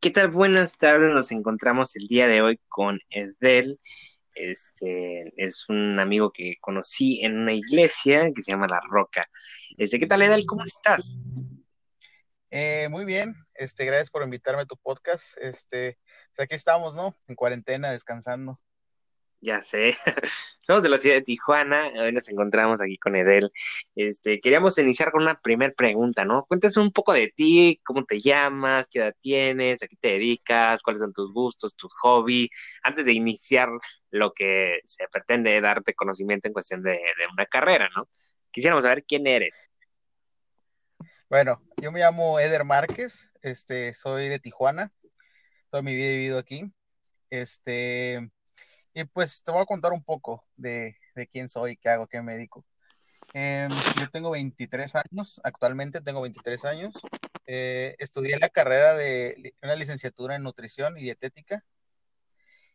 ¿Qué tal? Buenas tardes. Nos encontramos el día de hoy con Edel. Este es un amigo que conocí en una iglesia que se llama La Roca. Este, ¿qué tal, Edel? ¿Cómo estás? Eh, muy bien. Este, gracias por invitarme a tu podcast. Este, pues aquí estamos, ¿no? En cuarentena, descansando. Ya sé. Somos de la ciudad de Tijuana. Hoy nos encontramos aquí con Edel. Este, queríamos iniciar con una primera pregunta, ¿no? Cuéntanos un poco de ti, cómo te llamas, qué edad tienes, a qué te dedicas, cuáles son tus gustos, tus hobbies, antes de iniciar lo que se pretende darte conocimiento en cuestión de, de una carrera, ¿no? Quisiéramos saber quién eres. Bueno, yo me llamo Eder Márquez, este, soy de Tijuana, toda mi vida he vivido aquí. Este, y pues te voy a contar un poco de, quién soy, qué hago, qué me dedico. Em, yo tengo 23 años, actualmente tengo 23 años. Eh, estudié la carrera de una licenciatura en nutrición y dietética.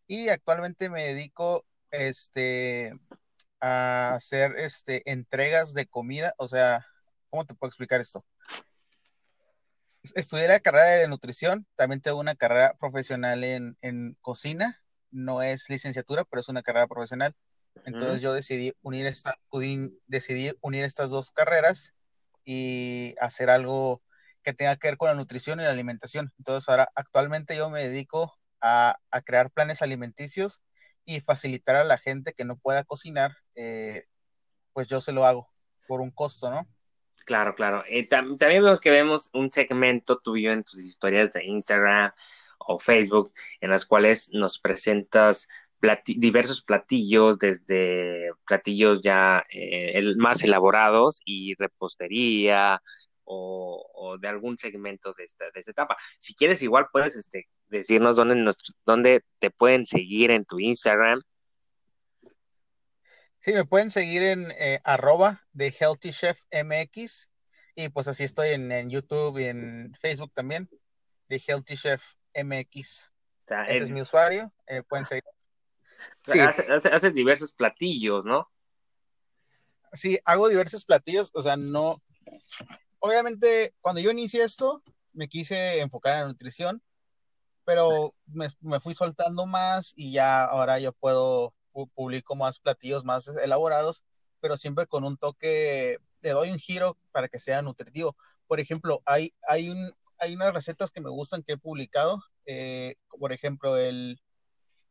Y actualmente me dedico este, a hacer este, entregas de comida. O sea, ¿cómo te puedo explicar esto? Estudié la carrera de nutrición, también tengo una carrera profesional en, en cocina no es licenciatura, pero es una carrera profesional. Entonces yo decidí unir, esta, decidí unir estas dos carreras y hacer algo que tenga que ver con la nutrición y la alimentación. Entonces ahora actualmente yo me dedico a, crear planes alimenticios y facilitar a la gente que no pueda cocinar, eh, pues yo se lo hago por un costo, ¿no? Claro, claro. Eh, también vemos que vemos un segmento tuyo en tus historias de Instagram o Facebook, en las cuales nos presentas diversos platillos, desde platillos ya eh, más elaborados y repostería o, de algún segmento de esta, de esta etapa. Si quieres, igual puedes este, decirnos dónde, dónde te pueden seguir en tu Instagram. Sí, me pueden seguir en eh, arroba de Healthy Chef MX y pues así estoy en, en YouTube y en Facebook también, de Healthy Chef MX. Ese es mi usuario, eh, pueden seguir. Sí. Haces, diversos platillos, ¿no? Sí, hago diversos platillos, o sea, no. Obviamente, cuando yo inicié esto, me quise enfocar en la nutrición, pero me, me fui soltando más y ya ahora yo puedo publico más platillos más elaborados, pero siempre con un toque, le doy un giro para que sea nutritivo. Por ejemplo, hay, hay un, hay unas recetas que me gustan que he publicado, eh, por ejemplo, el,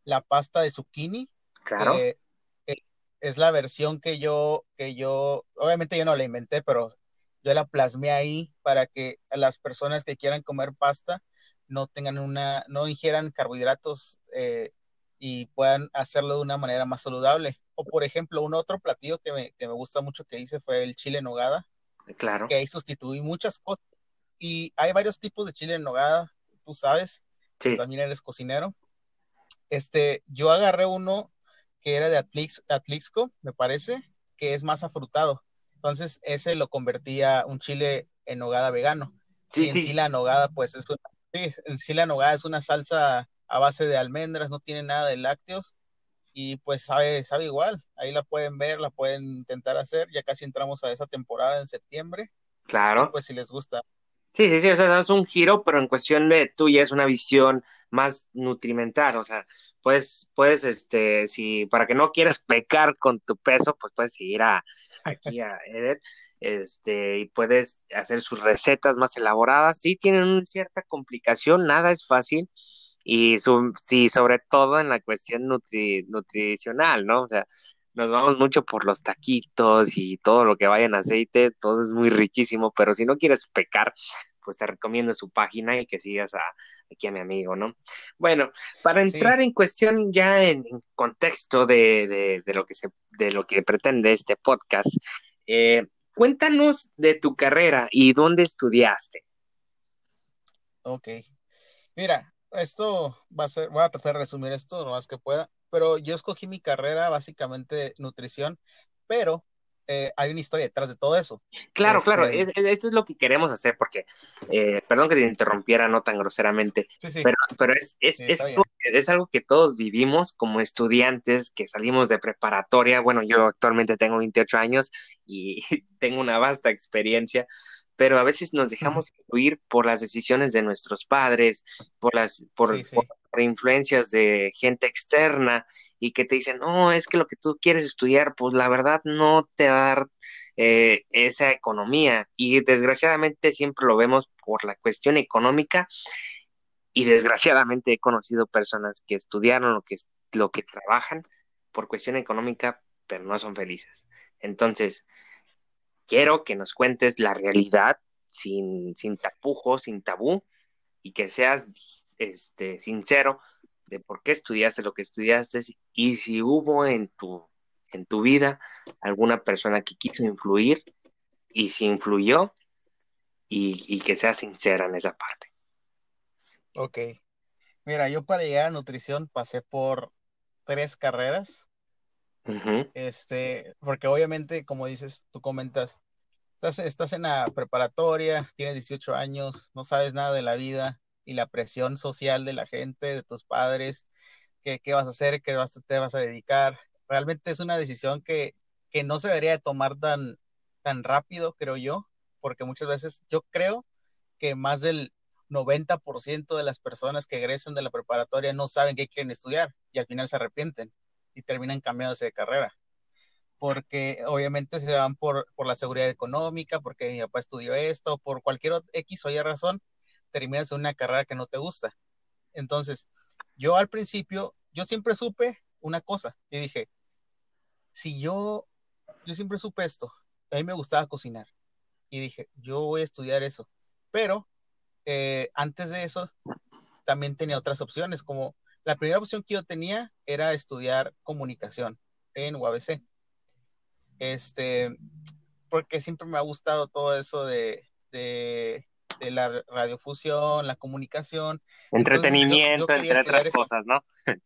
la pasta de zucchini. Claro. Eh, es la versión que yo, que yo, obviamente yo no la inventé, pero yo la plasmé ahí para que las personas que quieran comer pasta no tengan una, no ingieran carbohidratos eh, y puedan hacerlo de una manera más saludable. O por ejemplo, un otro platillo que me, que me gusta mucho que hice fue el chile en nogada. Claro. Que ahí sustituí muchas cosas y hay varios tipos de chile en nogada, tú sabes, sí. también eres cocinero. Este, yo agarré uno que era de Atlix, Atlixco, me parece, que es más afrutado. Entonces, ese lo convertía un chile en nogada vegano. Sí, y en sí. la nogada, pues, es una, sí, en sí la nogada es una salsa a base de almendras, no tiene nada de lácteos y pues sabe, sabe igual. Ahí la pueden ver, la pueden intentar hacer. Ya casi entramos a esa temporada en septiembre. Claro. pues si les gusta. Sí, sí, sí, o sea, es un giro, pero en cuestión de tuya es una visión más nutrimental, o sea, puedes, puedes, este, si para que no quieras pecar con tu peso, pues puedes ir a, aquí a Eder, este, y puedes hacer sus recetas más elaboradas, sí tienen una cierta complicación, nada es fácil, y su, sí, sobre todo en la cuestión nutri, nutricional, ¿no? O sea, nos vamos mucho por los taquitos y todo lo que vaya en aceite, todo es muy riquísimo, pero si no quieres pecar, pues te recomiendo su página y que sigas a, aquí a mi amigo, ¿no? Bueno, para entrar en cuestión ya en, contexto de, de, lo que se, de lo que pretende este podcast, eh, cuéntanos de tu carrera y dónde estudiaste. Ok. Mira, esto va a ser, voy a tratar de resumir esto lo más que pueda pero yo escogí mi carrera básicamente nutrición, pero eh, hay una historia detrás de todo eso. Claro, claro, este esto es lo que queremos hacer, porque, eh, perdón que te interrumpiera no tan groseramente, pero, pero es, es, es, algo, es, algo, que todos vivimos como estudiantes que salimos de preparatoria. Bueno, yo actualmente tengo 28 años y tengo una vasta experiencia, pero a veces nos dejamos influir por las decisiones de nuestros padres, por las, por, influencias de gente externa y que te dicen, no, es que lo que tú quieres estudiar, pues la verdad no te va a dar eh, esa economía. Y desgraciadamente siempre lo vemos por la cuestión económica y desgraciadamente he conocido personas que estudiaron lo que, lo que trabajan por cuestión económica, pero no son felices. Entonces, quiero que nos cuentes la realidad sin, sin tapujos, sin tabú, y que seas este, sincero de por qué estudiaste lo que estudiaste y si hubo en tu, en tu vida alguna persona que quiso influir y si influyó y, y que seas sincera en esa parte. Ok. Mira, yo para llegar a nutrición pasé por tres carreras. Este, porque obviamente, como dices, tú comentas, estás, estás en la preparatoria, tienes 18 años, no sabes nada de la vida y la presión social de la gente, de tus padres, qué, qué vas a hacer, qué te vas a dedicar. Realmente es una decisión que, que no se debería de tomar tan, tan rápido, creo yo, porque muchas veces yo creo que más del 90% de las personas que egresan de la preparatoria no saben qué quieren estudiar y al final se arrepienten y terminan cambiándose de carrera. Porque obviamente se van por, por la seguridad económica, porque mi papá estudió esto, por cualquier X o Y razón, terminas en una carrera que no te gusta. Entonces, yo al principio, yo siempre supe una cosa y dije, si yo, yo siempre supe esto, a mí me gustaba cocinar y dije, yo voy a estudiar eso, pero eh, antes de eso también tenía otras opciones, como la primera opción que yo tenía era estudiar comunicación en UABC. Este, porque siempre me ha gustado todo eso de, de, la radiofusión, la comunicación. Entretenimiento, entre otras cosas, ¿no?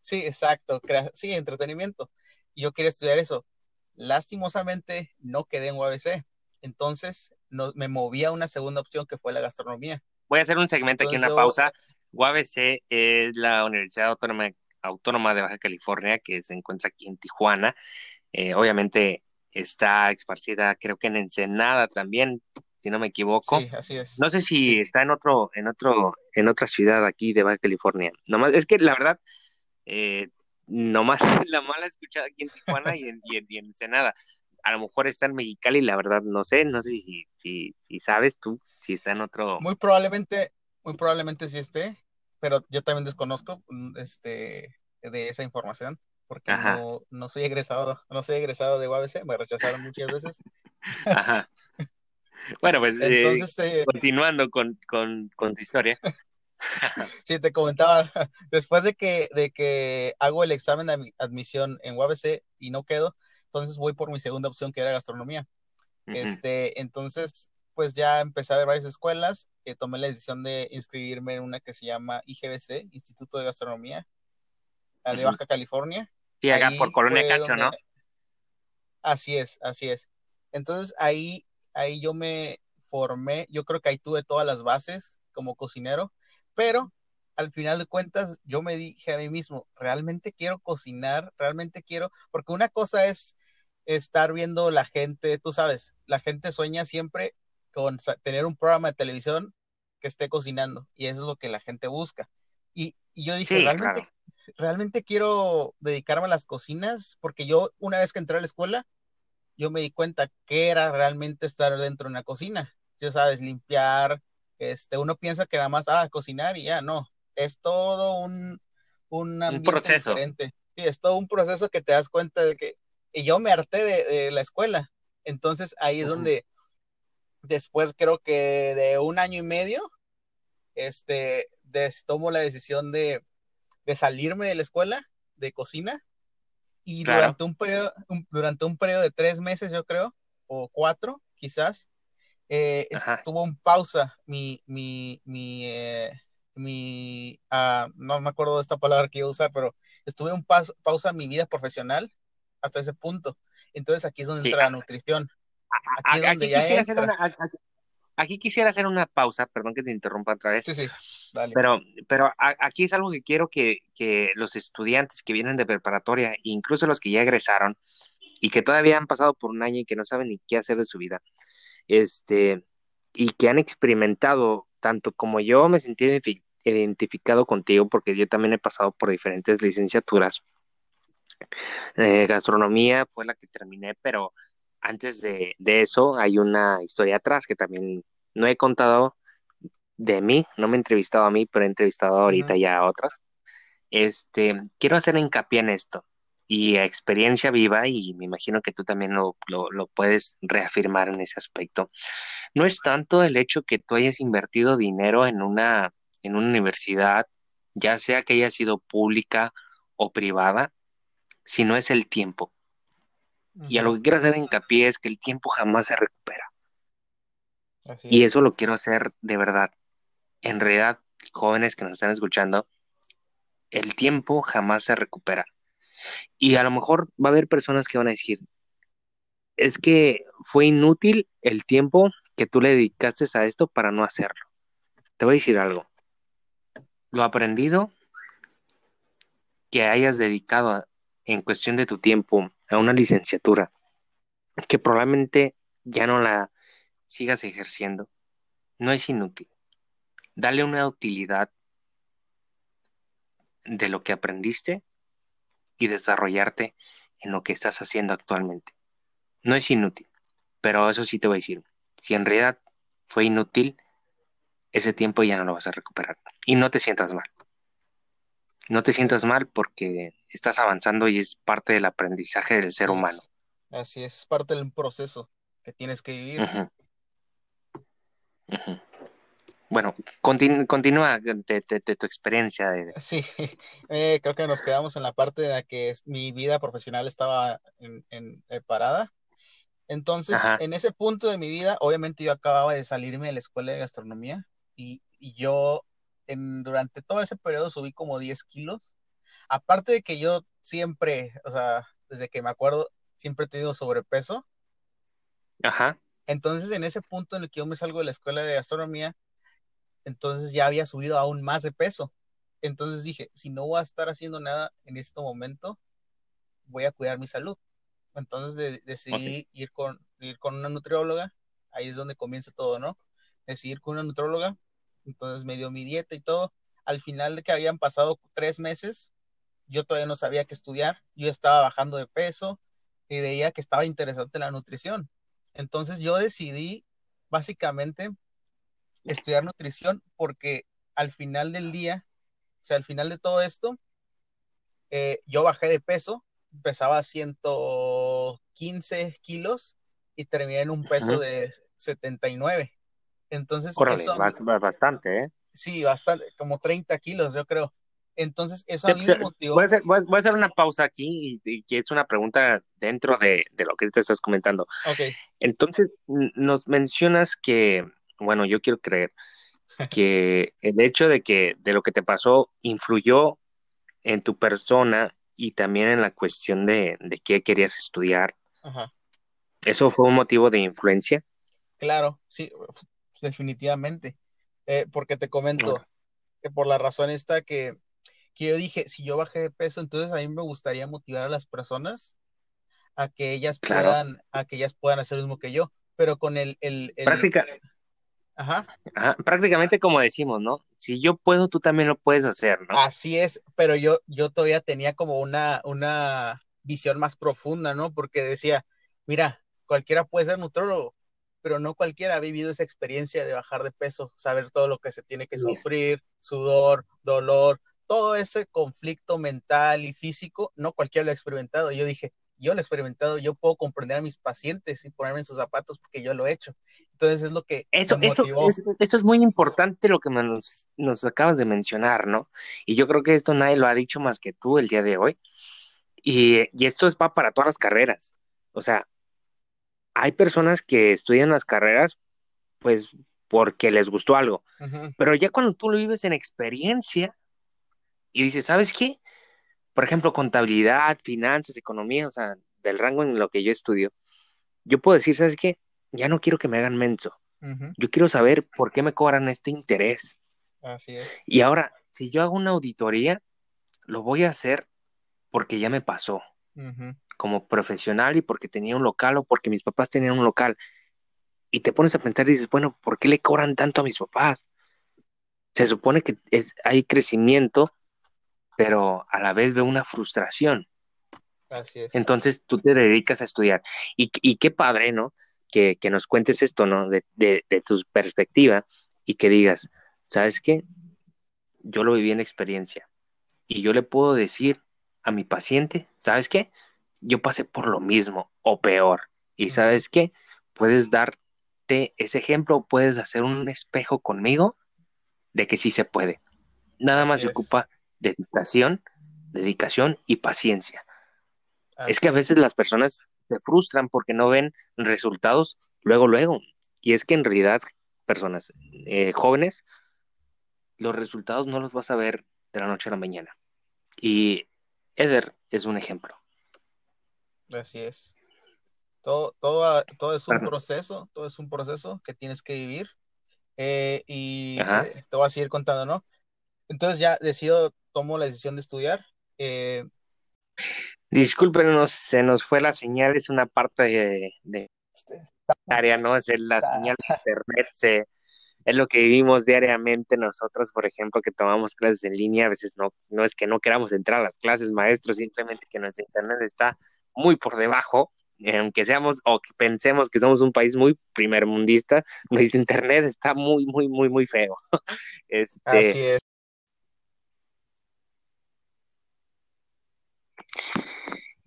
sí, exacto, sí, entretenimiento. Y yo quería estudiar eso. Lastimosamente no quedé en UABC. Entonces no, me moví a una segunda opción que fue la gastronomía. Voy a hacer un segmento aquí, una pausa. UABC es la Universidad Autónoma, Autónoma de Baja California que se encuentra aquí en Tijuana. Eh, obviamente está esparcida, creo que en Ensenada también, si no me equivoco. Sí, así es. No sé si está en otro, en otro, en otra ciudad aquí de Baja California. Nomás, es que la verdad, eh, nomás la mala escuchada aquí en Tijuana y en, y en Ensenada a lo mejor está en Mexicali, la verdad no sé, no sé si, si, si sabes tú, si está en otro. Muy probablemente, muy probablemente sí esté, pero yo también desconozco mm, este, de esa información, porque no, no, soy egresado, no soy egresado de UABC, me rechazaron muchas veces. Ajá. Bueno, pues eh, eh, continuando con, con, con tu historia. sí, te comentaba, después de que, de que hago el examen de admisión en UABC y no quedo, entonces voy por mi segunda opción que era gastronomía. Este, entonces, pues ya empecé a ver varias escuelas, eh, tomé la decisión de inscribirme en una que se llama IGBC, Instituto de Gastronomía, de Baja California. Sí, acá por Colonia Cacho, ¿no? Así es, así es. Entonces ahí, ahí yo me formé, yo creo que ahí tuve todas las bases como cocinero, pero al final de cuentas yo me dije a mí mismo, realmente quiero cocinar, realmente quiero, porque una cosa es estar viendo la gente, tú sabes, la gente sueña siempre con tener un programa de televisión que esté cocinando y eso es lo que la gente busca. Y, yo dije, realmente, realmente quiero dedicarme a las cocinas porque yo una vez que entré a la escuela, yo me di cuenta que era realmente estar dentro de una cocina. Ya sabes, limpiar, este, uno piensa que nada más, ah, cocinar y ya, no, es todo un, un, proceso. diferente. Sí, es todo un proceso que te das cuenta de que, y yo me harté de, la escuela. Entonces ahí es donde después creo que de un año y medio, este, tomo la decisión de, salirme de la escuela de cocina y durante, un periodo, durante un periodo de tres meses, yo creo, o cuatro, quizás, eh, estuvo en pausa mi, mi, mi, eh, mi, ah, no me acuerdo de esta palabra que iba a usar, pero estuve un pausa en mi vida profesional hasta ese punto. Entonces aquí es donde entra la nutrición. Aquí, quisiera hacer una, aquí, quisiera hacer una pausa, perdón que te interrumpa otra vez. Sí, sí, Pero, pero aquí es algo que quiero que, que los estudiantes que vienen de preparatoria, incluso los que ya egresaron y que todavía han pasado por un año y que no saben ni qué hacer de su vida, este, y que han experimentado, tanto como yo me sentí identificado contigo, porque yo también he pasado por diferentes licenciaturas. Eh, gastronomía fue la que terminé, pero antes de, eso hay una historia atrás que también no he contado de mí, no me he entrevistado a mí, pero he entrevistado ahorita ya a otras. Este, quiero hacer hincapié en esto y a experiencia viva, y me imagino que tú también lo, lo, puedes reafirmar en ese aspecto. No es tanto el hecho que tú hayas invertido dinero en una, en una universidad, ya sea que haya sido pública o privada, sino es el tiempo. Y a lo que quiero hacer hincapié es que el tiempo jamás se recupera. y eso lo quiero hacer de verdad. En realidad, jóvenes que nos están escuchando, el tiempo jamás se recupera. Y a lo mejor va a haber personas que van a decir, es que fue inútil el tiempo que tú le dedicaste a esto para no hacerlo. Te voy a decir algo. Lo aprendido que hayas dedicado en cuestión de tu tiempo a una licenciatura, que probablemente ya no la sigas ejerciendo, no es inútil. Dale una utilidad de lo que aprendiste y desarrollarte en lo que estás haciendo actualmente. No es inútil, pero eso sí te voy a decir, si en realidad fue inútil, ese tiempo ya no lo vas a recuperar. Y no te sientas mal. No te sientas mal porque estás avanzando y es parte del aprendizaje del ser humano. Así es, es parte del proceso que tienes que vivir. Bueno, continúa de, tu experiencia. Sí, eh, creo que nos quedamos en la parte de la que mi vida profesional estaba en, eh, parada. Entonces, en ese punto de mi vida, obviamente yo acababa de salirme de la escuela de gastronomía y, yo en, durante todo ese periodo subí como 10 kilos. Aparte de que yo siempre, o sea, desde que me acuerdo, siempre he tenido sobrepeso. Ajá. Entonces, en ese punto en el que yo me salgo de la escuela de gastronomía, entonces ya había subido aún más de peso. Entonces dije, si no voy a estar haciendo nada en este momento, voy a cuidar mi salud. Entonces decidí ir, con, ir con una nutrióloga, ahí es donde comienza todo, ¿no? Decidí ir con una nutrióloga, entonces me dio mi dieta y todo. Al final de que habían pasado tres meses, yo todavía no sabía qué estudiar, yo estaba bajando de peso y veía que estaba interesante la nutrición. Entonces yo decidí básicamente estudiar nutrición porque al final del día, o sea, al final de todo esto, eh, yo bajé de peso, pesaba 115 kilos y terminé en un peso de 79. Entonces, eso bastante, ¿eh? Sí, bastante, como 30 kilos, yo creo. Entonces, eso a mí me motivó. Voy a hacer, voy a hacer una pausa aquí y, que es una pregunta dentro de, de, lo que te estás comentando. Ok. Entonces, nos mencionas que bueno, yo quiero creer que el hecho de que de lo que te pasó influyó en tu persona y también en la cuestión de, de qué querías estudiar. ¿Eso fue un motivo de influencia? Claro, sí, definitivamente. Eh, porque te comento que por la razón esta que, que yo dije, si yo bajé de peso, entonces a mí me gustaría motivar a las personas a que ellas puedan, a que ellas puedan hacer lo mismo que yo, pero con el, el, Práctica, Ajá. Prácticamente como decimos, ¿no? Si yo puedo, tú también lo puedes hacer, ¿no? Así es, pero yo, yo todavía tenía como una, una visión más profunda, ¿no? Porque decía, mira, cualquiera puede ser nutrólogo, pero no cualquiera ha vivido esa experiencia de bajar de peso, saber todo lo que se tiene que sufrir, sudor, dolor, todo ese conflicto mental y físico, no cualquiera lo ha experimentado. Yo dije, yo lo he experimentado, yo puedo comprender a mis pacientes y ponerme en sus zapatos porque yo lo he hecho. Entonces es lo que... Eso, eso, es, muy importante lo que nos, nos, acabas de mencionar, ¿no? Y yo creo que esto nadie lo ha dicho más que tú el día de hoy. Y, y esto es para todas las carreras. O sea, hay personas que estudian las carreras pues porque les gustó algo. Pero ya cuando tú lo vives en experiencia y dices, ¿sabes qué? Por ejemplo, contabilidad, finanzas, economía, o sea, del rango en lo que yo estudio, yo puedo decir, ¿sabes qué? Ya no quiero que me hagan menso. Yo quiero saber por qué me cobran este interés. Así es. Y ahora, si yo hago una auditoría, lo voy a hacer porque ya me pasó. Como profesional y porque tenía un local o porque mis papás tenían un local. y te pones a pensar y dices, bueno, ¿por qué le cobran tanto a mis papás? Se supone que es, hay crecimiento, pero a la vez veo una frustración. Así es. Entonces tú te dedicas a estudiar. Y, y qué padre, ¿no? Que, que, nos cuentes esto, ¿no? De, de, de tu perspectiva y que digas, ¿sabes qué? Yo lo viví en experiencia y yo le puedo decir a mi paciente, ¿sabes qué? Yo pasé por lo mismo o peor. Y ¿sabes qué? Puedes darte ese ejemplo, puedes hacer un espejo conmigo de que sí se puede. Nada más se ocupa dedicación, dedicación y paciencia. es que a veces las personas se frustran porque no ven resultados luego, luego. Y es que en realidad, personas eh, jóvenes, los resultados no los vas a ver de la noche a la mañana. Y Eder es un ejemplo. Así es. Todo, todo, todo es un proceso, todo es un proceso que tienes que vivir. Eh, y te, voy a seguir contando, ¿no? Entonces ya decido, tomo la decisión de estudiar. Eh, Discúlpenos, se nos fue la señal, es una parte de, de este, área, ¿no? Es la señal de internet, se, es lo que vivimos diariamente nosotros, por ejemplo, que tomamos clases en línea, a veces no, no es que no queramos entrar a las clases, maestros, simplemente que nuestro internet está muy por debajo, aunque seamos o que pensemos que somos un país muy primermundista, nuestro internet está muy, muy, muy, muy feo. Este, Así es.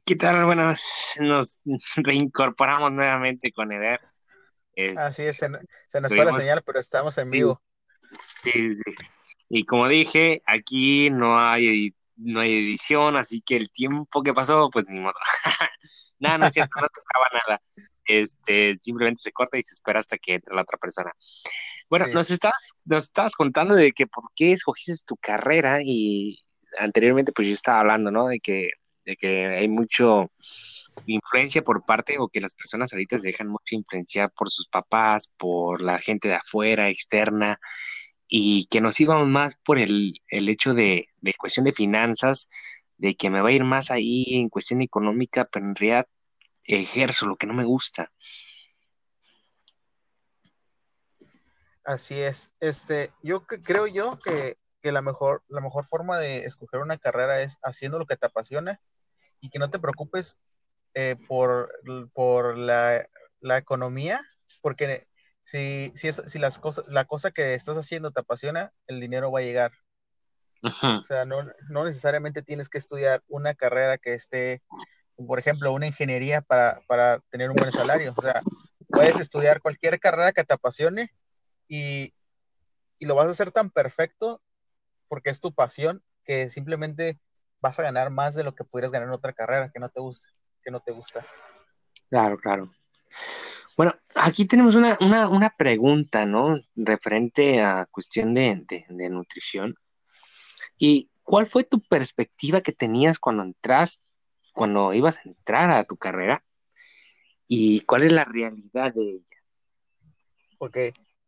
¿Qué tal? Bueno, nos reincorporamos nuevamente con Eder. Así es, se, nos fue la señal, pero estamos en vivo. Sí, Y como dije, aquí no hay, no hay edición, así que el tiempo que pasó, pues ni modo. nada, no es cierto, no se nada. Este, simplemente se corta y se espera hasta que entre la otra persona. Bueno, nos, estás, nos estabas contando de que por qué escogiste tu carrera y anteriormente pues yo estaba hablando, ¿no? De que, de que hay mucho influencia por parte o que las personas ahorita se dejan mucho influenciar por sus papás, por la gente de afuera, externa, y que nos íbamos más por el, el hecho de, de, cuestión de finanzas, de que me va a ir más ahí en cuestión económica, pero en realidad ejerzo lo que no me gusta. Así es. Este, yo creo yo que, que la mejor, la mejor forma de escoger una carrera es haciendo lo que te apasiona y que no te preocupes eh, por, por la, la, economía, porque si, si, es, si las cosas, la cosa que estás haciendo te apasiona, el dinero va a llegar. O sea, no, no, necesariamente tienes que estudiar una carrera que esté, por ejemplo, una ingeniería para, para tener un buen salario. O sea, puedes estudiar cualquier carrera que te apasione y, y lo vas a hacer tan perfecto porque es tu pasión que simplemente vas a ganar más de lo que pudieras ganar en otra carrera que no te guste que no te gusta. Claro, claro. Bueno, aquí tenemos una, pregunta, ¿no? Referente a cuestión de, nutrición. ¿Y cuál fue tu perspectiva que tenías cuando entras, cuando ibas a entrar a tu carrera? ¿Y cuál es la realidad de ella? Ok,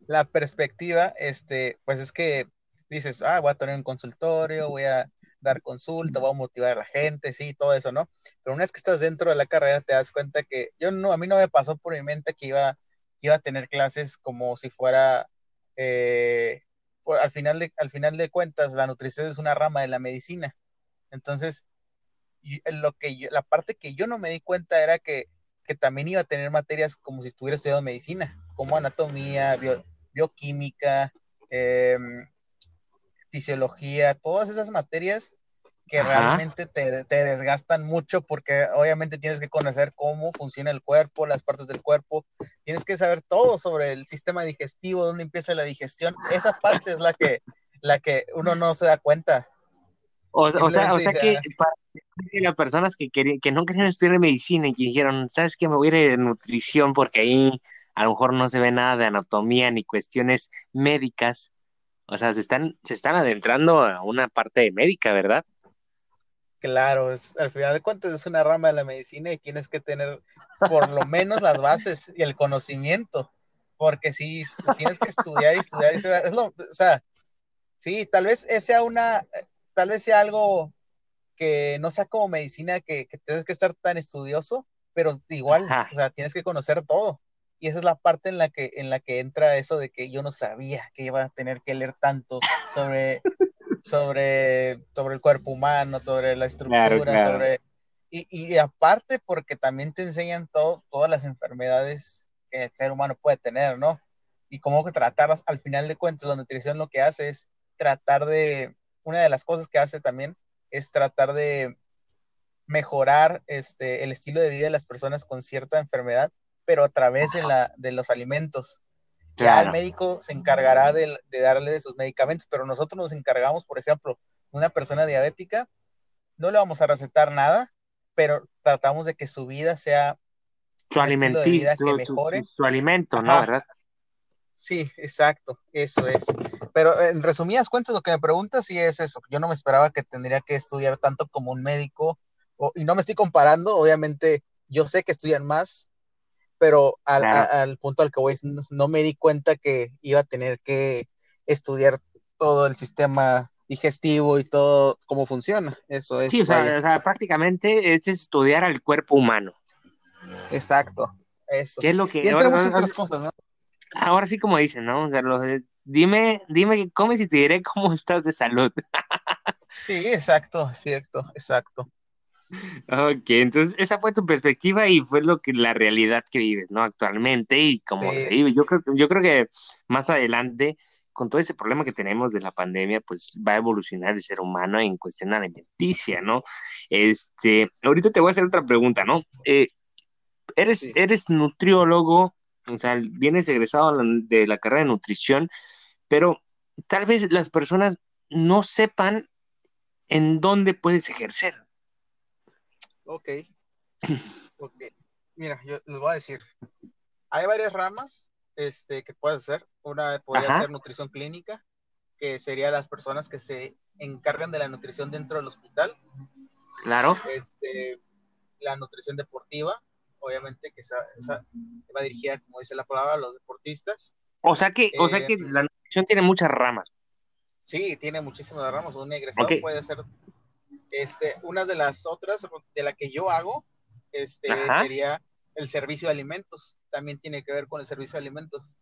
la perspectiva, este, pues es que dices, ah, voy a tener un consultorio, voy a dar consulta, voy a motivar a la gente, sí, todo eso, ¿no? Pero una vez que estás dentro de la carrera te das cuenta que yo no, a mí no me pasó por mi mente que iba, iba a tener clases como si fuera, eh, al, final de, al final de cuentas, la nutrición es una rama de la medicina. Entonces, lo que la parte que yo no me di cuenta era que, que también iba a tener materias como si estuviera estudiando medicina, como anatomía, bioquímica, eh, fisiología, todas esas materias que realmente te, desgastan mucho porque obviamente tienes que conocer cómo funciona el cuerpo, las partes del cuerpo, tienes que saber todo sobre el sistema digestivo, dónde empieza la digestión, esa parte es la que, la que uno no se da cuenta. O, sea, o sea que para las personas que, que no querían estudiar medicina y que dijeron, ¿sabes qué? Me voy a ir de nutrición porque ahí a lo mejor no se ve nada de anatomía ni cuestiones médicas o sea, se están, se están adentrando a una parte médica, ¿verdad? Claro, es, al final de cuentas es una rama de la medicina y tienes que tener por lo menos las bases y el conocimiento, porque si tienes que estudiar y estudiar y estudiar, es lo, o sea, sí, tal vez sea una, tal vez sea algo que no sea como medicina, que, que tienes que estar tan estudioso, pero igual, o sea, tienes que conocer todo. Y esa es la parte en la que, en la que entra eso de que yo no sabía que iba a tener que leer tanto sobre, sobre, sobre el cuerpo humano, sobre la estructura, sobre... Y, y, aparte porque también te enseñan todo, todas las enfermedades que el ser humano puede tener, ¿no? Y cómo tratarlas. Al final de cuentas, la nutrición lo que hace es tratar de... Una de las cosas que hace también es tratar de mejorar este, el estilo de vida de las personas con cierta enfermedad pero a través de, la, de los alimentos. Ya el médico se encargará de, darle sus medicamentos, pero nosotros nos encargamos, por ejemplo, una persona diabética, no le vamos a recetar nada, pero tratamos de que su vida sea su alimento, que mejore. Su, alimento, ¿no? ¿Verdad? Sí, exacto, eso es. Pero en resumidas cuentas, lo que me preguntas sí es eso. Yo no me esperaba que tendría que estudiar tanto como un médico, y no me estoy comparando, obviamente yo sé que estudian más, pero al, punto al que voy, no, me di cuenta que iba a tener que estudiar todo el sistema digestivo y todo cómo funciona. Eso es. Sí, o sea, prácticamente es estudiar al cuerpo humano. Exacto, eso. ¿Qué es lo que... Y entre muchas otras cosas, ¿no? Ahora sí como dicen, ¿no? O sea, dime, dime qué comes y te diré cómo estás de salud. sí, exacto, cierto, exacto. Ok, entonces esa fue tu perspectiva y fue lo que la realidad que vives, ¿no? Actualmente y como se vive. Yo creo, yo creo que más adelante, con todo ese problema que tenemos de la pandemia, pues va a evolucionar el ser humano en cuestión alimenticia, ¿no? Este, ahorita te voy a hacer otra pregunta, ¿no? Eh, eres, eres nutriólogo, o sea, vienes egresado de la carrera de nutrición, pero tal vez las personas no sepan en dónde puedes ejercer. Ok. Ok. Mira, yo les voy a decir. Hay varias ramas este, que puedes hacer. Una podría ser nutrición clínica, que sería las personas que se encargan de la nutrición dentro del hospital. Claro. Este, la nutrición deportiva, obviamente que esa, va dirigida, como dice la palabra, a los deportistas. O sea que, o sea que eh, la nutrición tiene muchas ramas. Sí, tiene muchísimas ramas. Un egresado puede ser este, una de las otras de la que yo hago este, sería el servicio de alimentos. También tiene que ver con el servicio de alimentos.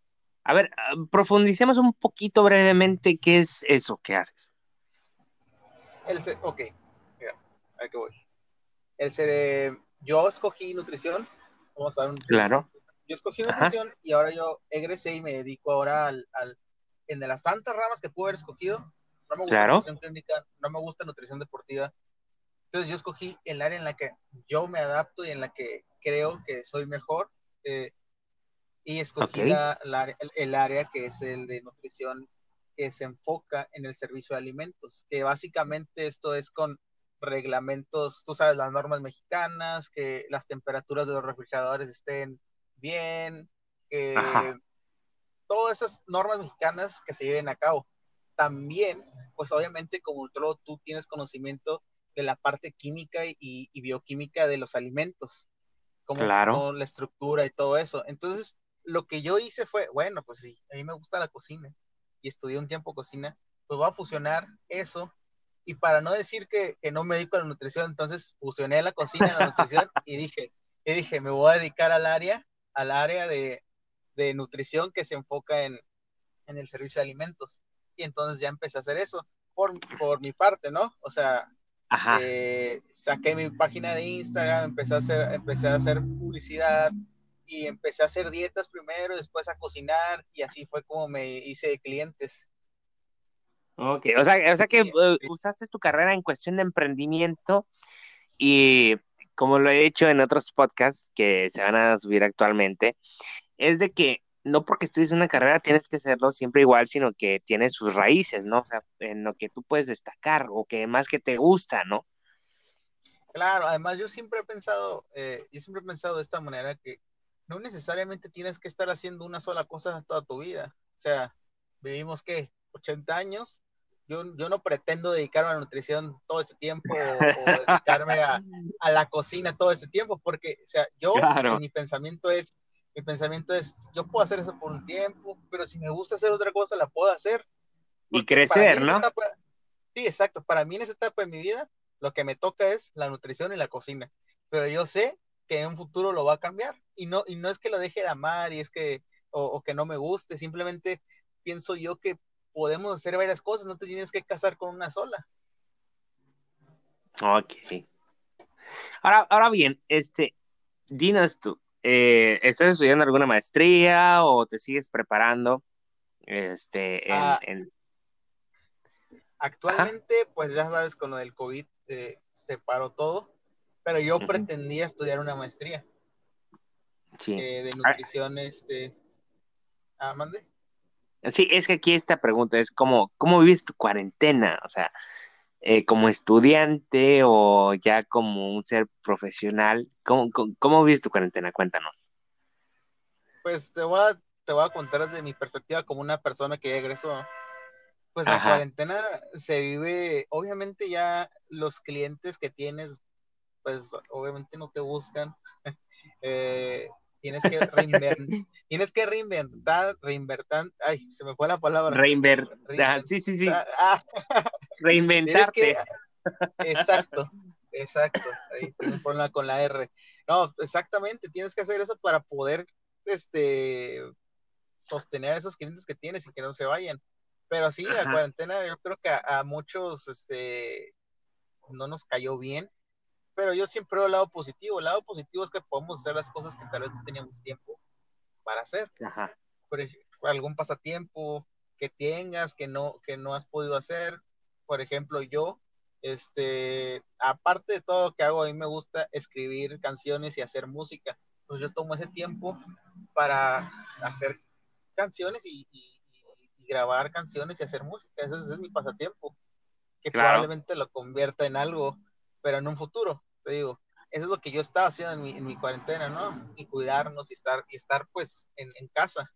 A ver, ah, profundicemos un poquito brevemente qué es eso que haces. El, ok, mira, a ver qué voy. El, yo escogí nutrición. Vamos a dar un, claro. Yo escogí nutrición y ahora yo egresé y me dedico ahora al, al, en de las tantas ramas que pude haber escogido, no me gusta nutrición clínica, no me gusta nutrición deportiva. Entonces yo escogí el área en la que yo me adapto y en la que creo que soy mejor. Eh, y escogí el, área que es el de nutrición que se enfoca en el servicio de alimentos, que básicamente esto es con reglamentos, tú sabes, las normas mexicanas, que las temperaturas de los refrigeradores estén bien, que todas esas normas mexicanas que se lleven a cabo también, pues obviamente como tú tienes conocimiento de la parte química y, bioquímica de los alimentos, como, claro. la estructura y todo eso. Entonces, lo que yo hice fue, bueno, pues sí, a mí me gusta la cocina y estudié un tiempo cocina, pues voy a fusionar eso. Y para no decir que, no me dedico a la nutrición, entonces fusioné la cocina y la nutrición y dije, y dije, me voy a dedicar al área, al área de, nutrición que se enfoca en, en el servicio de alimentos y entonces ya empecé a hacer eso por, por mi parte, ¿no? O sea, eh, saqué mi página de Instagram, empecé a, hacer, empecé a hacer publicidad y empecé a hacer dietas primero, después a cocinar y así fue como me hice de clientes. Ok, o sea, o sea que eh, usaste tu carrera en cuestión de emprendimiento y como lo he hecho en otros podcasts que se van a subir actualmente, es de que no porque estudies una carrera tienes que hacerlo siempre igual, sino que tiene sus raíces, ¿no? O sea, en lo que tú puedes destacar o que más que te gusta, ¿no? Claro, además yo siempre he pensado, eh, yo siempre he pensado de esta manera que no necesariamente tienes que estar haciendo una sola cosa toda tu vida. O sea, vivimos que 80 años. Yo, yo no pretendo dedicarme a la nutrición todo ese tiempo o, dedicarme a, a, la cocina todo ese tiempo, porque, o sea, yo, mi pensamiento es, mi pensamiento es, yo puedo hacer eso por un tiempo, pero si me gusta hacer otra cosa, la puedo hacer. Y crecer, ¿no? sí, exacto. Para mí en esa etapa de mi vida, lo que me toca es la nutrición y la cocina. Pero yo sé que en un futuro lo va a cambiar. Y no, y no es que lo deje de amar y es que, o, que no me guste, simplemente pienso yo que podemos hacer varias cosas, no te tienes que casar con una sola. Ok. Ahora, ahora bien, este, dinos tú, eh, ¿estás estudiando alguna maestría o te sigues preparando? Este, en, ah, Actualmente, pues ya sabes, con lo del COVID eh, se paró todo, pero yo pretendía estudiar una maestría sí. Eh, de ah. nutrición, este... Ah, mande. Sí, es que aquí esta pregunta es como, ¿cómo vives tu cuarentena? O sea, eh, como estudiante o ya como un ser profesional, ¿cómo, cómo, vives tu cuarentena? Cuéntanos. Pues te voy, a, te voy a contar desde mi perspectiva como una persona que egresó. Pues la cuarentena se vive, obviamente ya los clientes que tienes, pues obviamente no te buscan. eh, Tienes que reinventar, tienes que reinventar, reinventar, ay, se me fue la palabra. Reinventar, sí, sí, sí. Ah, Reinventarte. exacto, exacto. Ahí tengo un problema con la R. No, exactamente, tienes que hacer eso para poder, este, sostener a esos clientes que tienes y que no se vayan. Pero sí, la cuarentena yo creo que a, a muchos, este, no nos cayó bien pero yo siempre veo el lado positivo. El lado positivo es que podemos hacer las cosas que tal vez no teníamos tiempo para hacer. Ajá. Por ejemplo, algún pasatiempo que tengas que no, que no has podido hacer. Por ejemplo, yo, este, aparte de todo lo que hago, a mí me gusta escribir canciones y hacer música. Pues yo tomo ese tiempo para hacer canciones y, grabar canciones y hacer música. Ese, es mi pasatiempo. Que probablemente lo convierta en algo, pero en un futuro te digo, eso es lo que yo estaba haciendo en mi, en mi cuarentena, ¿no? Y cuidarnos y estar, y estar pues en, en casa.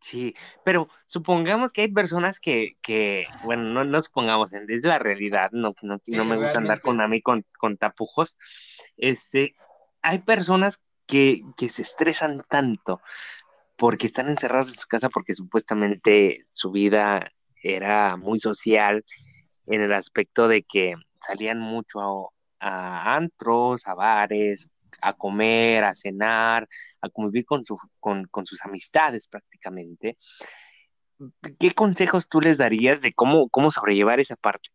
Sí, pero supongamos que hay personas que, que bueno, no, no supongamos, es la realidad, no, no, no me gusta andar con a mí con, con tapujos. Este, hay personas que, que se estresan tanto porque están encerrados en su casa porque supuestamente su vida era muy social en el aspecto de que salían mucho a, a antros, a bares, a comer, a cenar, a convivir con, con, sus amistades prácticamente. ¿Qué consejos tú les darías de cómo, cómo sobrellevar esa parte?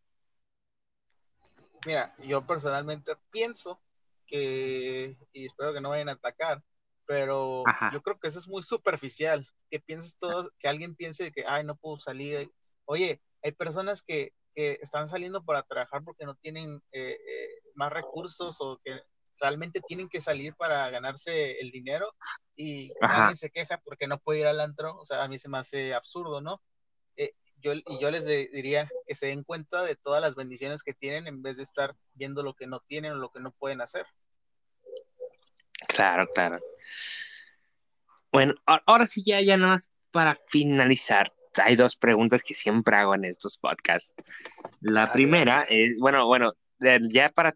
Mira, yo personalmente pienso que, y espero que no vayan a atacar, pero yo creo que eso es muy superficial, que pienses todo, que alguien piense que, ay, no puedo salir. Oye, hay personas que que están saliendo para trabajar porque no tienen eh, eh, más recursos o que realmente tienen que salir para ganarse el dinero y alguien se queja porque no puede ir al antro, o sea, a mí se me hace absurdo, ¿no? Eh, yo, y yo les diría que se den cuenta de todas las bendiciones que tienen en vez de estar viendo lo que no tienen o lo que no pueden hacer. Claro, claro. Bueno, ahora sí ya, ya nada más para finalizar hay dos preguntas que siempre hago en estos podcasts. La primera es, bueno, bueno, ya para,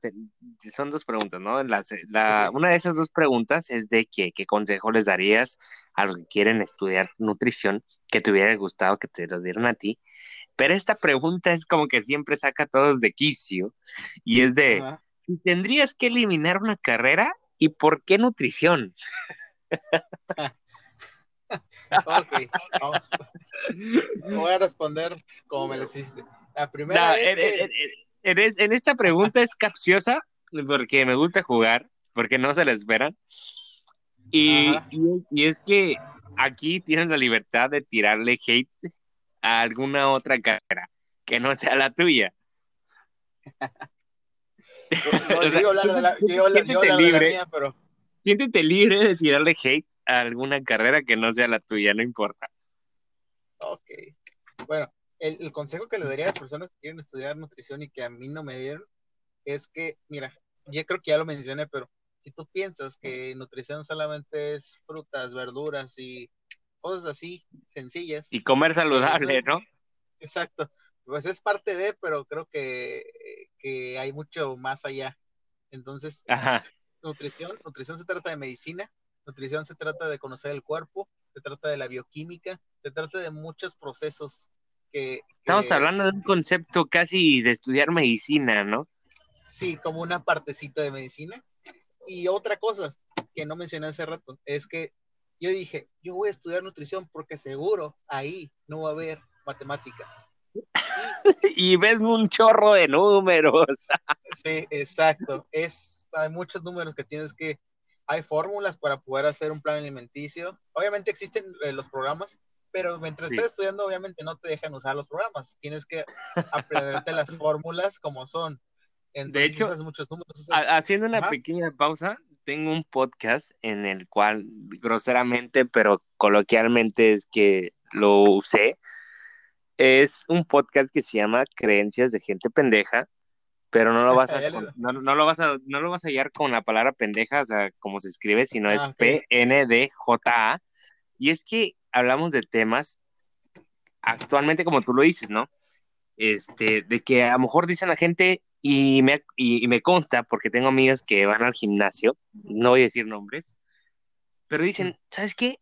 son dos preguntas, ¿no? La, una de esas dos preguntas es de que, qué consejo les darías a los que quieren estudiar nutrición, que te hubiera gustado que te lo dieran a ti. Pero esta pregunta es como que siempre saca a todos de quicio y es de, si tendrías que eliminar una carrera, ¿y por qué nutrición? ok, voy a responder como me lo hiciste. La primera en, esta pregunta es capciosa porque me gusta jugar, porque no se la esperan. Y, y, es que aquí tienes la libertad de tirarle hate a alguna otra carrera que no sea la tuya. Siéntete libre de tirarle hate alguna carrera que no sea la tuya, no importa. Ok. Bueno, el, consejo que le daría a las personas que quieren estudiar nutrición y que a mí no me dieron es que, mira, ya creo que ya lo mencioné, pero si tú piensas que nutrición solamente es frutas, verduras y cosas así sencillas. Y comer saludable, ¿no? Exacto. Pues es parte de, pero creo que, que hay mucho más allá. Entonces, nutrición, nutrición se trata de medicina, Nutrición se trata de conocer el cuerpo, se trata de la bioquímica, se trata de muchos procesos que... Estamos hablando de un concepto casi de estudiar medicina, ¿no? Sí, como una partecita de medicina. Y otra cosa, que no mencioné hace rato, es que yo dije, yo voy a estudiar nutrición porque seguro ahí no va a haber matemáticas. y ves un chorro de números. sí, exacto. Es, hay muchos números que tienes que, hay fórmulas para poder hacer un plan alimenticio. Obviamente existen eh, los programas, pero mientras estás estudiando, obviamente no te dejan usar los programas. Tienes que aprenderte las fórmulas como son. de hecho, muchos números, haciendo una pequeña pausa, tengo un podcast en el cual, groseramente, pero coloquialmente es que lo usé. Es un podcast que se llama Creencias de Gente Pendeja, pero no lo vas a, no, lo vas a, no lo vas a hallar con la palabra pendeja, o sea, como se escribe, sino es ah, P-N-D-J-A. Y es que hablamos de temas actualmente, como tú lo dices, ¿no? Este, de que a lo mejor dicen la gente, y me, y, me consta, porque tengo amigas que van al gimnasio, no voy a decir nombres, pero dicen, ¿sabes qué?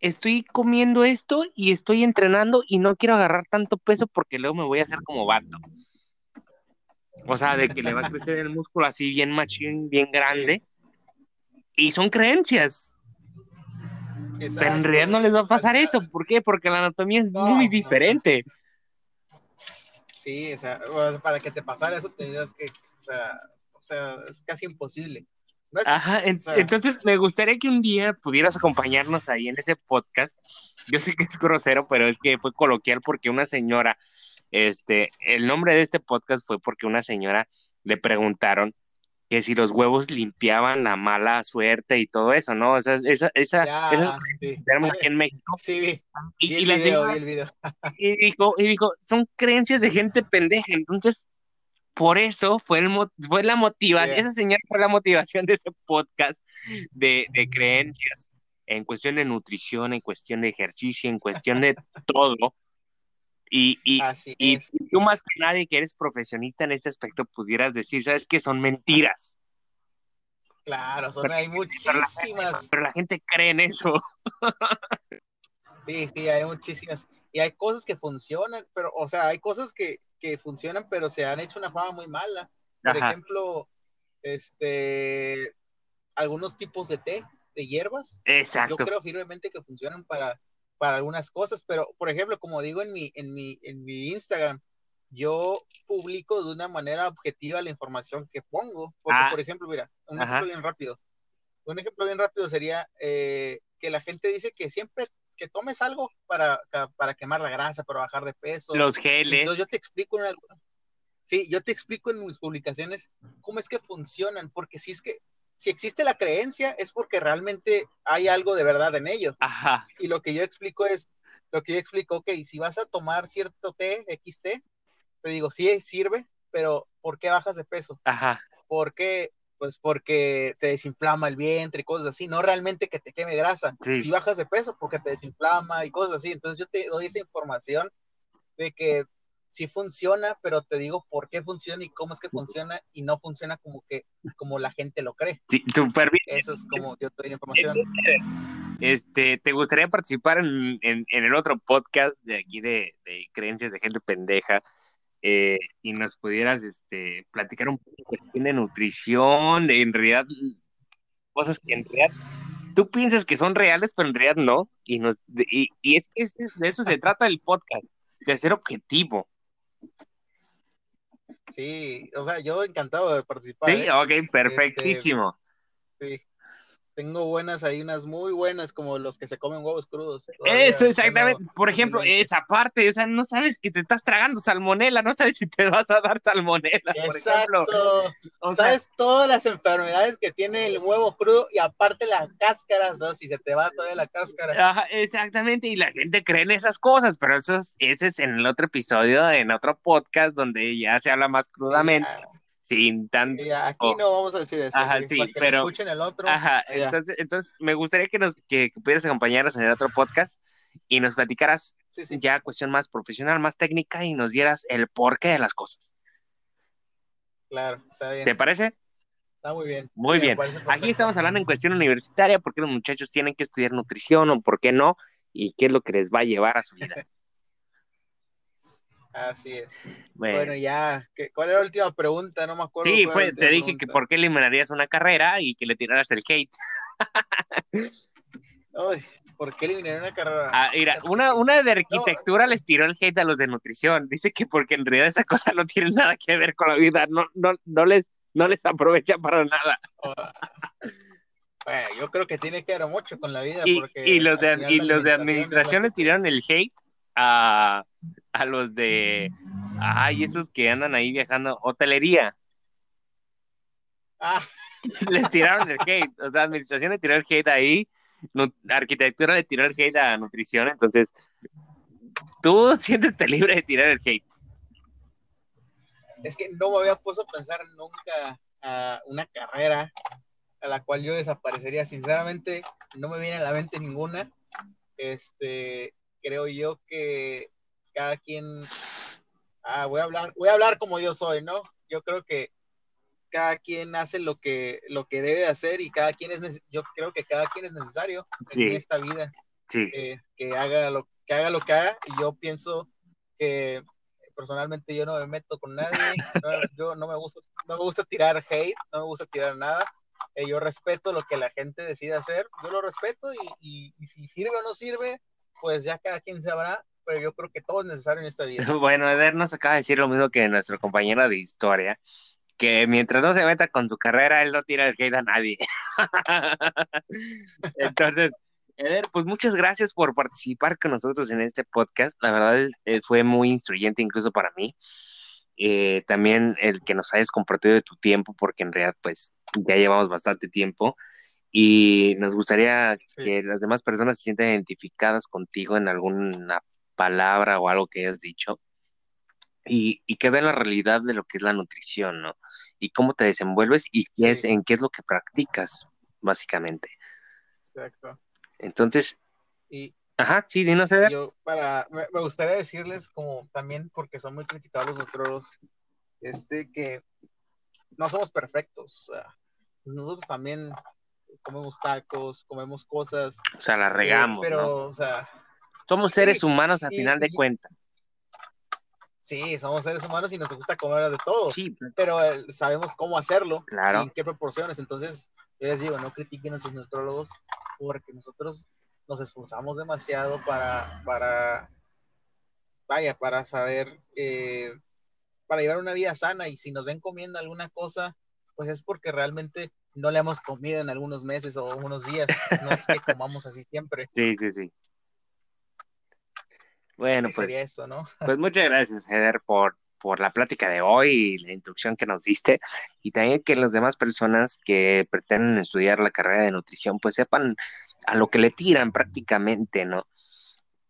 Estoy comiendo esto y estoy entrenando y no quiero agarrar tanto peso porque luego me voy a hacer como vato. O sea, de que le va a crecer el músculo así bien machín, bien grande. Y son creencias. Pero en realidad no les va a pasar eso. ¿Por qué? Porque la anatomía es muy diferente. Sí, o sea, para que te pasara eso tendrías que, o sea, o sea es casi imposible. Ajá, entonces me gustaría que un día pudieras acompañarnos ahí en ese podcast. Yo sé que es grosero, pero es que fue coloquial porque una señora, este, el nombre de este podcast fue porque una señora le preguntaron que si los huevos limpiaban la mala suerte y todo eso, ¿no? Esa, esa, esa, aquí en México. Sí, Y, y, el video, el video. y, dijo, y dijo, son creencias de gente pendeja, entonces, por eso fue, el, fue la motivación, esa señal fue la motivación de ese podcast de, de creencias en cuestión de nutrición, en cuestión de ejercicio, en cuestión de todo, y, y, y tú más que nadie que eres profesionista en este aspecto pudieras decir, ¿sabes qué? Son mentiras. Claro, son, hay muchísimas. Pero la, gente, cree en eso. Sí, sí, hay muchísimas. Y hay cosas que funcionan, pero, o sea, hay cosas que, que funcionan, pero se han hecho una fama muy mala. Por ejemplo, este, algunos tipos de té, de hierbas. Exacto. Yo creo firmemente que funcionan para, para algunas cosas, pero por ejemplo, como digo en mi, en mi, en mi Instagram, yo publico de una manera objetiva la información que pongo. Porque, ah. por ejemplo, mira, un ejemplo bien rápido. Un ejemplo bien rápido sería eh, que la gente dice que siempre que tomes algo para, para quemar la grasa, para bajar de peso. Los geles. Entonces yo te explico en Sí, yo te explico en mis publicaciones cómo es que funcionan, porque si es que si existe la creencia es porque realmente hay algo de verdad en ello. Ajá. Y lo que yo explico es, lo que yo explico, ok, si vas a tomar cierto té, XT, te digo, sí sirve, pero ¿por qué bajas de peso? Ajá. ¿Por qué? Pues porque te desinflama el vientre y cosas así, no realmente que te queme grasa. Si bajas de peso, porque te desinflama y cosas así. Entonces yo te doy esa información de que sí funciona, pero te digo por qué funciona y cómo es que funciona y no funciona como que como la gente lo cree. Sí, súper bien. Eso es como yo te doy información. Este, ¿te gustaría participar en, el otro podcast de aquí de, creencias de gente pendeja? Eh, y nos pudieras este, platicar un poco de nutrición, de en realidad cosas que en realidad tú piensas que son reales, pero en realidad no. Y, nos, y, y es que de eso se trata el podcast, de ser objetivo. Sí, o sea, yo encantado de participar. Sí, ¿eh? ok, este, perfectísimo. sí tengo buenas, hay unas muy buenas, como los que se comen huevos crudos. Eso, exactamente. Por ejemplo, esa parte, o sea, no sabes que te estás tragando salmonela, no sabes si te vas a dar salmonela, por ejemplo. O sabes todas las enfermedades que tiene el huevo crudo y aparte las cáscaras, ¿no? Si se te va toda la cáscara. Ajá, exactamente, y la gente cree en esas cosas, pero eso es, ese es en el otro episodio, en otro podcast, donde ya se habla más crudamente sin tanto. aquí no vamos a decir eso. Ajá, sí, pero. Escuchen el otro. Ajá, entonces, entonces me gustaría que nos que, pudieras acompañarnos en el otro podcast y nos platicaras ya cuestión más profesional, más técnica y nos dieras el porqué de las cosas. Claro, está bien. ¿Te parece? Está muy bien. Muy bien. Aquí estamos hablando en cuestión universitaria, por qué los muchachos tienen que estudiar nutrición o por qué no, y qué es lo que les va a llevar a su vida. Así es. Bueno, ya, ¿cuál era la última pregunta? No me acuerdo. Sí, fue, te dije que por qué eliminarías una carrera y que le tiraras el hate. ¿por qué eliminar una carrera? Ah, mira, una, una de arquitectura les tiró el hate a los de nutrición. Dice que porque en realidad esa cosa no tiene nada que ver con la vida, no, no, no, les, no les aprovecha para nada. bueno, yo creo que tiene que ver mucho con la vida. Y, y los de, y los de administración le tiraron el hate a, a los de, ay, esos que andan ahí viajando, hotelería. Ah. Les tiraron el hate, o sea, administración le tiró el hate ahí, arquitectura le tiró el hate a nutrición, entonces tú siéntete libre de tirar el hate. Es que no me había puesto a pensar nunca a una carrera a la cual yo desaparecería. Sinceramente, no me viene a la mente ninguna. Este, creo yo que cada quien, ah, voy a hablar, voy a hablar como yo soy, ¿no? Yo creo que cada quien hace lo que, lo que debe hacer y cada quien es, yo creo que cada quien es necesario en esta vida. Sí. que haga lo que haga lo que haga y yo pienso que personalmente yo no me meto con nadie, yo no me gusta, no me gusta tirar hate, no me gusta tirar nada, eh, yo respeto lo que la gente decide hacer, yo lo respeto y, y, si sirve o no sirve, pues ya cada quien sabrá, pero yo creo que todo es necesario en esta vida. Bueno, Eder nos acaba de decir lo mismo que nuestro compañero de historia, que mientras no se meta con su carrera, él no tira el hate a nadie. Entonces, Eder, pues muchas gracias por participar con nosotros en este podcast. La verdad eh, fue muy instruyente incluso para mí. Eh, también el que nos hayas compartido de tu tiempo, porque en realidad pues ya llevamos bastante tiempo y nos gustaría que las demás personas se sientan identificadas contigo en alguna palabra o algo que hayas dicho y, que vean la realidad de lo que es la nutrición, ¿no? Y cómo te desenvuelves y qué es, en qué es lo que practicas, básicamente. Exacto. Entonces, y ajá, sí, dinos, Yo para, me, gustaría decirles como también, porque son muy criticados los nutrólogos, este, que no somos perfectos, o sea, nosotros también comemos tacos, comemos cosas. O sea, la regamos. pero, o sea. Somos seres humanos a final de cuentas. Sí, somos seres humanos y nos gusta comer de todo. Sí. Pero eh, sabemos cómo hacerlo. Claro. Y en qué proporciones. Entonces, yo les digo, no critiquen a sus nutrólogos porque nosotros nos esforzamos demasiado para, para vaya, para saber, eh, para llevar una vida sana y si nos ven comiendo alguna cosa, pues es porque realmente no le hemos comido en algunos meses o unos días, no es que comamos así siempre. Sí, sí, sí. Bueno, pues, pues muchas gracias, Eder, por, por la plática de hoy y la instrucción que nos diste. Y también que las demás personas que pretenden estudiar la carrera de nutrición pues sepan a lo que le tiran prácticamente, ¿no?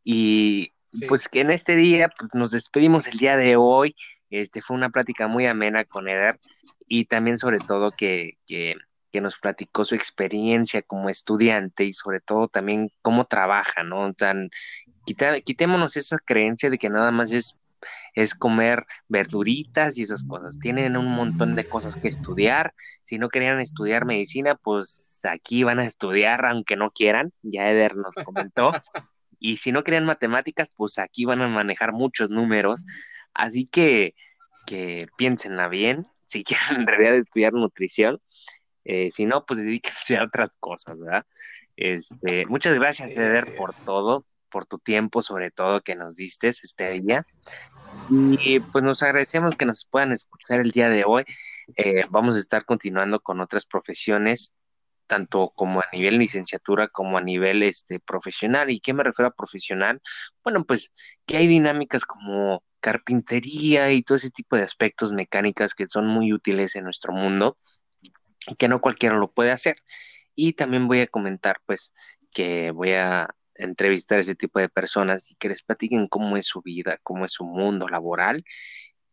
Y pues que en este día pues, nos despedimos el día de hoy, este fue una plática muy amena con Eder y también sobre todo que, que, que nos platicó su experiencia como estudiante y sobre todo también cómo trabaja, ¿no? Tan, quitémonos esa creencia de que nada más es es comer verduritas y esas cosas. Tienen un montón de cosas que estudiar. Si no querían estudiar medicina, pues aquí van a estudiar aunque no quieran. Ya Eder nos comentó. Y si no querían matemáticas, pues aquí van a manejar muchos números. Así que, que piénsenla bien. Si quieren en realidad estudiar nutrición. Eh, si no, pues dedíquense a otras cosas, ¿verdad? Este, muchas gracias, Eder, por todo por tu tiempo, sobre todo que nos diste este día. Y pues nos agradecemos que nos puedan escuchar el día de hoy. Eh, vamos a estar continuando con otras profesiones, tanto como a nivel licenciatura como a nivel este, profesional. ¿Y qué me refiero a profesional? Bueno, pues que hay dinámicas como carpintería y todo ese tipo de aspectos mecánicas que son muy útiles en nuestro mundo que no cualquiera lo puede hacer. Y también voy a comentar pues que voy a entrevistar a ese tipo de personas y que les platiquen cómo es su vida, cómo es su mundo laboral,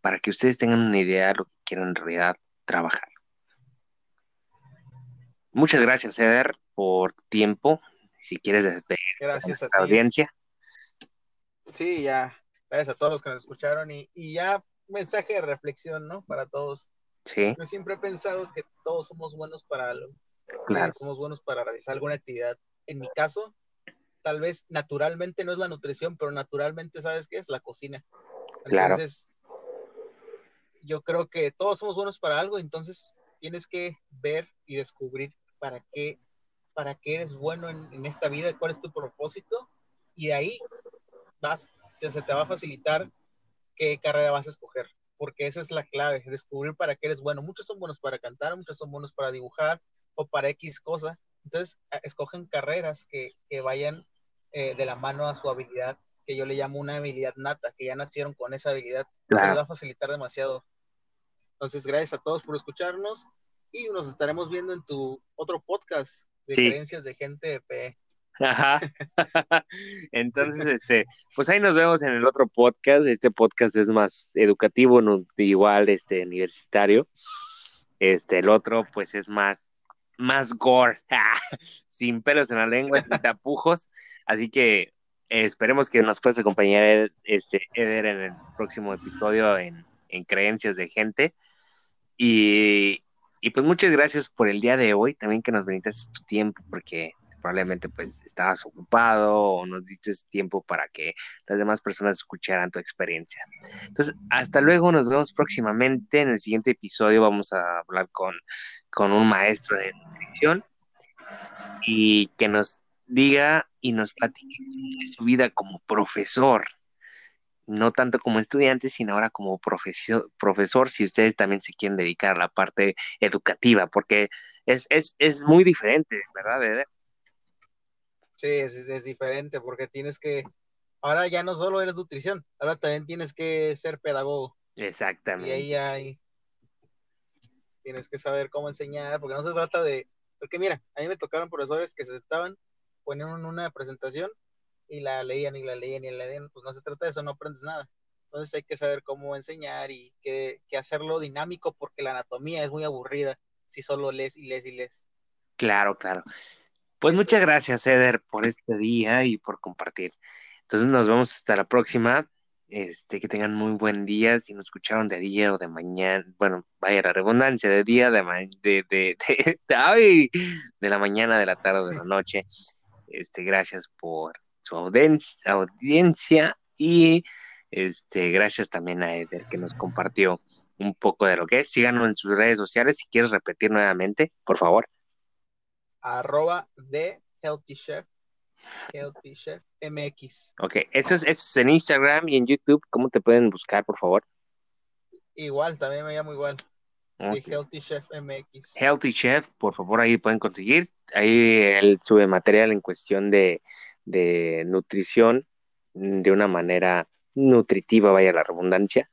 para que ustedes tengan una idea de lo que quieran en realidad trabajar. Muchas gracias, Eder, por tu tiempo. Si quieres despedir gracias a, la audiencia. Sí, ya. Gracias a todos los que nos escucharon y, ya mensaje de reflexión, ¿no? Para todos. Sí. Yo siempre he pensado que todos somos buenos para algo. Claro. somos buenos para realizar alguna actividad. En mi caso, tal vez naturalmente no es la nutrición, pero naturalmente, ¿sabes qué es? La cocina. Entonces, yo creo que todos somos buenos para algo, entonces tienes que ver y descubrir para qué para qué eres bueno en, esta vida, cuál es tu propósito, y de ahí vas, se te va a facilitar qué carrera vas a escoger, porque esa es la clave, descubrir para qué eres bueno. Muchos son buenos para cantar, muchos son buenos para dibujar o para X cosa. Entonces, escogen carreras que, que vayan eh, de la mano a su habilidad, que yo le llamo una habilidad nata, que ya nacieron con esa habilidad. Se les va a facilitar demasiado. Entonces, gracias a todos por escucharnos y nos estaremos viendo en tu otro podcast de creencias de gente P. Ajá. Entonces, este, pues ahí nos vemos en el otro podcast. Este podcast es más educativo, no, igual, este, universitario. Este, el otro, pues es más, más gore, sin pelos en la lengua, sin tapujos. Así que esperemos que nos puedas acompañar, este, Eder, en el próximo episodio en, en Creencias de Gente. Y, y pues muchas gracias por el día de hoy, también que nos brindaste tu tiempo, porque probablemente pues estabas ocupado o nos diste tiempo para que las demás personas escucharan tu experiencia. Entonces, hasta luego, nos vemos próximamente. En el siguiente episodio vamos a hablar con, con un maestro de nutrición y que nos diga y nos platique su vida como profesor no tanto como estudiante, sino ahora como profesor, profesor, si ustedes también se quieren dedicar a la parte educativa, porque es, es, es muy diferente, ¿verdad, Sí, es, es, diferente, porque tienes que, ahora ya no solo eres nutrición, ahora también tienes que ser pedagogo. Exactamente. Y ahí hay, tienes que saber cómo enseñar, porque no se trata de, porque mira, a mí me tocaron profesores que se estaban, ponían una presentación y la leían y la leían y la leían, pues no se trata de eso, no aprendes nada. Entonces hay que saber cómo enseñar y que, hacerlo dinámico porque la anatomía es muy aburrida si solo lees y lees y lees. Claro, claro. Pues muchas gracias, Eder, por este día y por compartir. Entonces nos vemos hasta la próxima. Este, que tengan muy buen día. Si nos escucharon de día o de mañana, bueno, vaya la redundancia, de día, de, de, de, de, de la mañana, de la tarde de la noche. Este, gracias por su audiencia, y este, gracias también a Eder que nos compartió un poco de lo que es. Síganos en sus redes sociales si quieres repetir nuevamente, por favor. Arroba de Healthy Chef. Healthy Chef MX. Ok, eso es, en Instagram y en YouTube. ¿Cómo te pueden buscar, por favor? Igual, también me llamo igual. Healthy Chef MX. Healthy Chef, por favor, ahí pueden conseguir. Ahí él sube material en cuestión de de nutrición de una manera nutritiva, vaya la redundancia.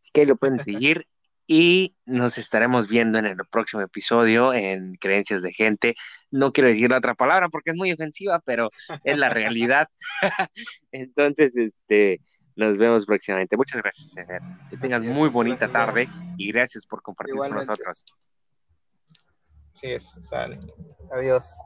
Así que ahí lo pueden seguir y nos estaremos viendo en el próximo episodio en Creencias de Gente. No quiero decir la otra palabra porque es muy ofensiva, pero es la realidad. Entonces, este, nos vemos próximamente. Muchas gracias, Eder. Que tengas muy bonita tarde y gracias por compartir con nosotros. Sí, es, sale. Adiós.